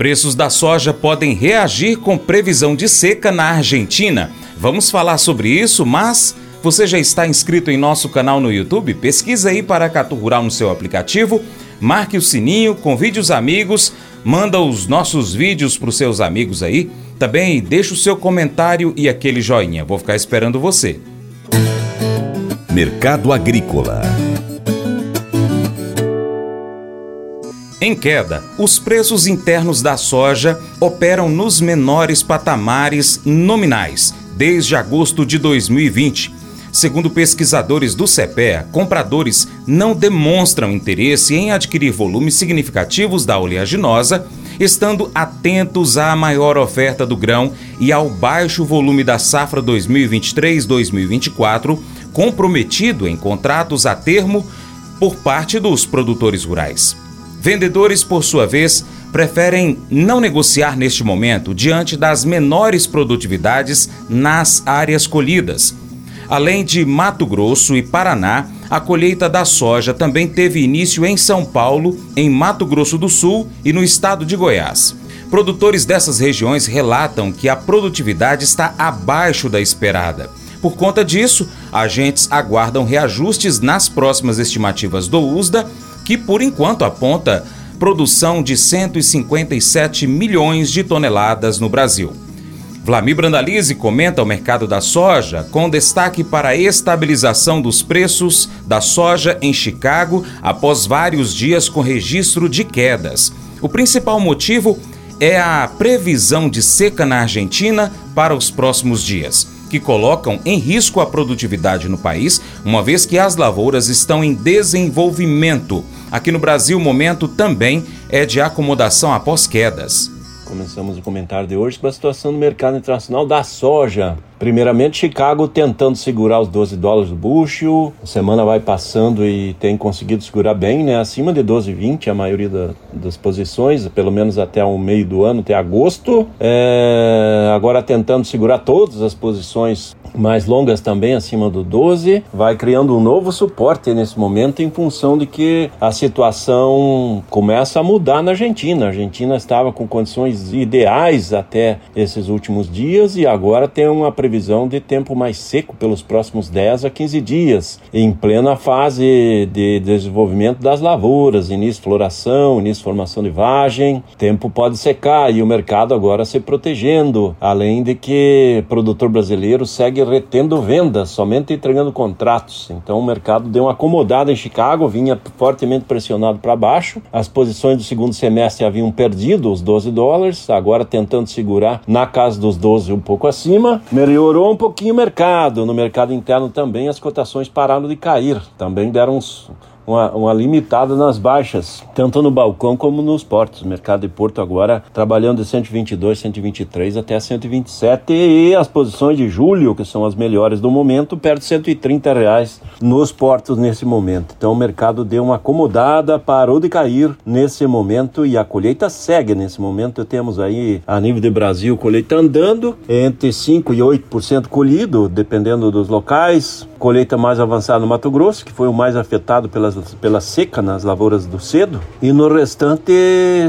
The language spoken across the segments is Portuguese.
Preços da soja podem reagir com previsão de seca na Argentina. Vamos falar sobre isso, mas você já está inscrito em nosso canal no YouTube? Pesquisa aí para Catu Rural no seu aplicativo, marque o sininho, convide os amigos, manda os nossos vídeos para os seus amigos aí. Também deixa o seu comentário e aquele joinha. Vou ficar esperando você. Mercado Agrícola Em queda, os preços internos da soja operam nos menores patamares nominais desde agosto de 2020. Segundo pesquisadores do CEPEA, compradores não demonstram interesse em adquirir volumes significativos da oleaginosa, estando atentos à maior oferta do grão e ao baixo volume da safra 2023-2024, comprometido em contratos a termo por parte dos produtores rurais. Vendedores, por sua vez, preferem não negociar neste momento diante das menores produtividades nas áreas colhidas. Além de Mato Grosso e Paraná, a colheita da soja também teve início em São Paulo, em Mato Grosso do Sul e no estado de Goiás. Produtores dessas regiões relatam que a produtividade está abaixo da esperada. Por conta disso, agentes aguardam reajustes nas próximas estimativas do USDA que por enquanto aponta produção de 157 milhões de toneladas no Brasil. Vlamir Brandalize comenta o mercado da soja, com destaque para a estabilização dos preços da soja em Chicago após vários dias com registro de quedas. O principal motivo é a previsão de seca na Argentina para os próximos dias que colocam em risco a produtividade no país, uma vez que as lavouras estão em desenvolvimento. Aqui no Brasil, o momento também é de acomodação após quedas. Começamos o comentário de hoje com a situação do mercado internacional da soja. Primeiramente, Chicago tentando segurar os 12 dólares do bushel. A semana vai passando e tem conseguido segurar bem, né? Acima de 12,20 a maioria da, das posições, pelo menos até o meio do ano, até agosto. É, agora tentando segurar todas as posições mais longas também, acima do 12, vai criando um novo suporte nesse momento em função de que a situação começa a mudar na Argentina. A Argentina estava com condições ideais até esses últimos dias e agora tem uma previsão previsão de tempo mais seco pelos próximos 10 a 15 dias, em plena fase de desenvolvimento das lavouras, início floração, início formação de vagem. Tempo pode secar e o mercado agora se protegendo, além de que o produtor brasileiro segue retendo vendas, somente entregando contratos. Então o mercado deu uma acomodada em Chicago, vinha fortemente pressionado para baixo. As posições do segundo semestre haviam perdido os 12 dólares, agora tentando segurar na casa dos 12 um pouco acima. Melhorou um pouquinho o mercado. No mercado interno também as cotações pararam de cair. Também deram uns, uma, uma limitada nas baixas, tanto no balcão como nos portos. Mercado de Porto agora trabalhando de 122, 123 até 127 e as posições de julho, que são as melhores do momento, perto de 130 reais nos portos nesse momento. Então o mercado deu uma acomodada, parou de cair nesse momento e a colheita segue nesse momento. Temos aí a nível de Brasil colheita andando entre 5 e 8% colhido, dependendo dos locais. Colheita mais avançada no Mato Grosso, que foi o mais afetado pelas pela seca nas lavouras do cedo e no restante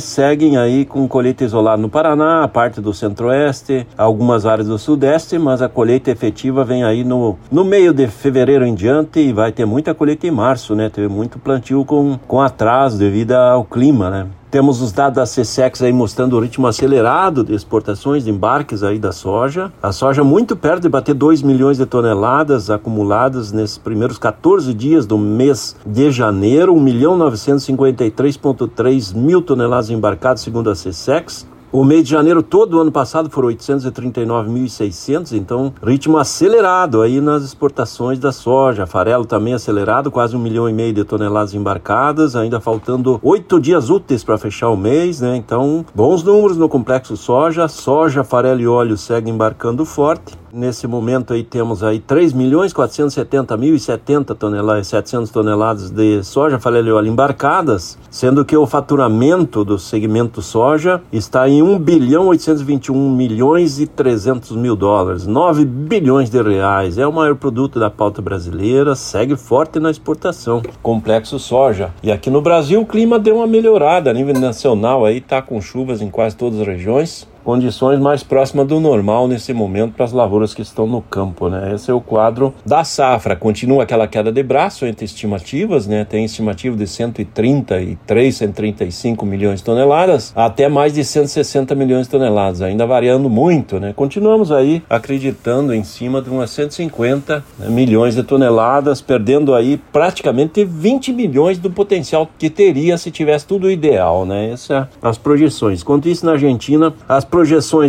seguem aí com colheita isolada no Paraná, parte do centro-oeste, algumas áreas do sudeste, mas a colheita efetiva vem aí no, no meio de fevereiro em diante e vai ter muita colheita em março, né? Teve muito plantio com, com atraso devido ao clima, né? Temos os dados da CSEX aí mostrando o ritmo acelerado de exportações de embarques aí da soja. A soja muito perto de bater 2 milhões de toneladas acumuladas nesses primeiros 14 dias do mês de janeiro, 1 milhão 953,3 mil toneladas embarcadas segundo a CSEX. O mês de janeiro todo o ano passado foram 839.600, então ritmo acelerado aí nas exportações da soja. Farelo também acelerado, quase um milhão e meio de toneladas embarcadas, ainda faltando oito dias úteis para fechar o mês, né? Então, bons números no complexo soja. Soja, farelo e óleo seguem embarcando forte. Nesse momento aí temos aí 3 milhões 470 mil e 70 toneladas, 700 toneladas de soja falei óleo embarcadas, sendo que o faturamento do segmento soja está em 1 bilhão 821 milhões e 300 mil dólares, 9 bilhões de reais. É o maior produto da pauta brasileira, segue forte na exportação. Complexo soja. E aqui no Brasil o clima deu uma melhorada a nível nacional aí, tá com chuvas em quase todas as regiões condições mais próximas do normal nesse momento para as lavouras que estão no campo, né? Esse é o quadro da safra. Continua aquela queda de braço entre estimativas, né? Tem estimativa de 133, 135 milhões de toneladas, até mais de 160 milhões de toneladas, ainda variando muito, né? Continuamos aí acreditando em cima de umas 150 né, milhões de toneladas, perdendo aí praticamente 20 milhões do potencial que teria se tivesse tudo ideal, né? Essas são as projeções. Enquanto isso, na Argentina, as projeções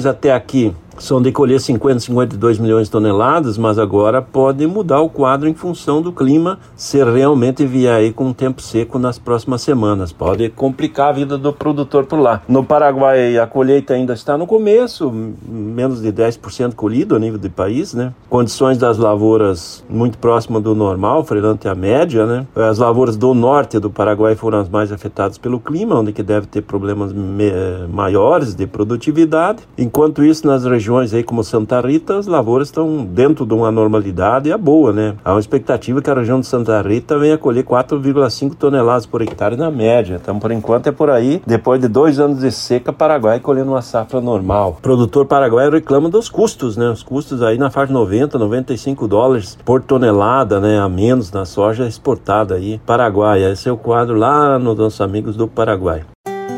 até aqui são de colher 50, 52 milhões de toneladas, mas agora pode mudar o quadro em função do clima se realmente vier aí com tempo seco nas próximas semanas. Pode complicar a vida do produtor por lá. No Paraguai, a colheita ainda está no começo, menos de 10% colhido a nível do país, né? Condições das lavouras muito próximas do normal, freirante a média, né? As lavouras do norte do Paraguai foram as mais afetadas pelo clima, onde que deve ter problemas maiores de produtividade. Enquanto isso, nas regiões regiões aí como Santa Rita, as lavouras estão dentro de uma normalidade e é boa, né? Há uma expectativa que a região de Santa Rita venha colher 4,5 toneladas por hectare na média. Então, por enquanto, é por aí. Depois de dois anos de seca, Paraguai colhendo uma safra normal. O produtor paraguaio reclama dos custos, né? Os custos aí na faixa de 90, 95 dólares por tonelada, né? A menos na soja exportada aí. Paraguai. Esse é o quadro lá nos nossos amigos do Paraguai.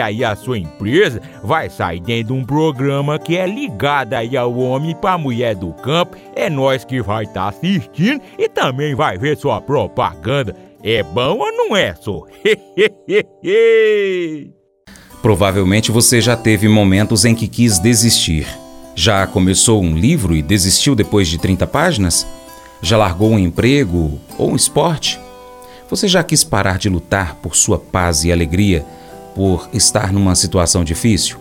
aí a sua empresa vai sair dentro de um programa que é ligado aí ao homem para mulher do campo. É nós que vai estar tá assistindo e também vai ver sua propaganda. É bom ou não é, só? Provavelmente você já teve momentos em que quis desistir. Já começou um livro e desistiu depois de 30 páginas? Já largou um emprego ou um esporte? Você já quis parar de lutar por sua paz e alegria, por estar numa situação difícil?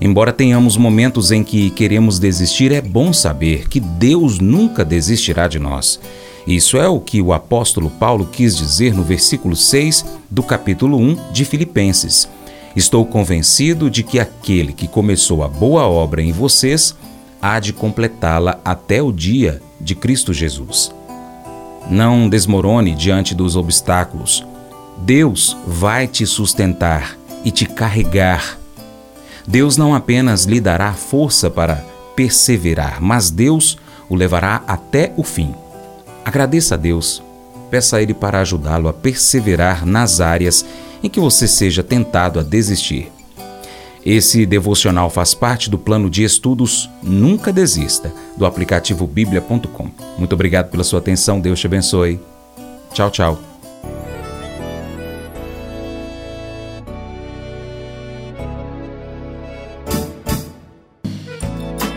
Embora tenhamos momentos em que queremos desistir, é bom saber que Deus nunca desistirá de nós. Isso é o que o apóstolo Paulo quis dizer no versículo 6 do capítulo 1 de Filipenses. Estou convencido de que aquele que começou a boa obra em vocês há de completá-la até o dia de Cristo Jesus. Não desmorone diante dos obstáculos. Deus vai te sustentar e te carregar. Deus não apenas lhe dará força para perseverar, mas Deus o levará até o fim. Agradeça a Deus. Peça a Ele para ajudá-lo a perseverar nas áreas em que você seja tentado a desistir. Esse devocional faz parte do plano de estudos Nunca Desista, do aplicativo bíblia.com. Muito obrigado pela sua atenção, Deus te abençoe. Tchau, tchau.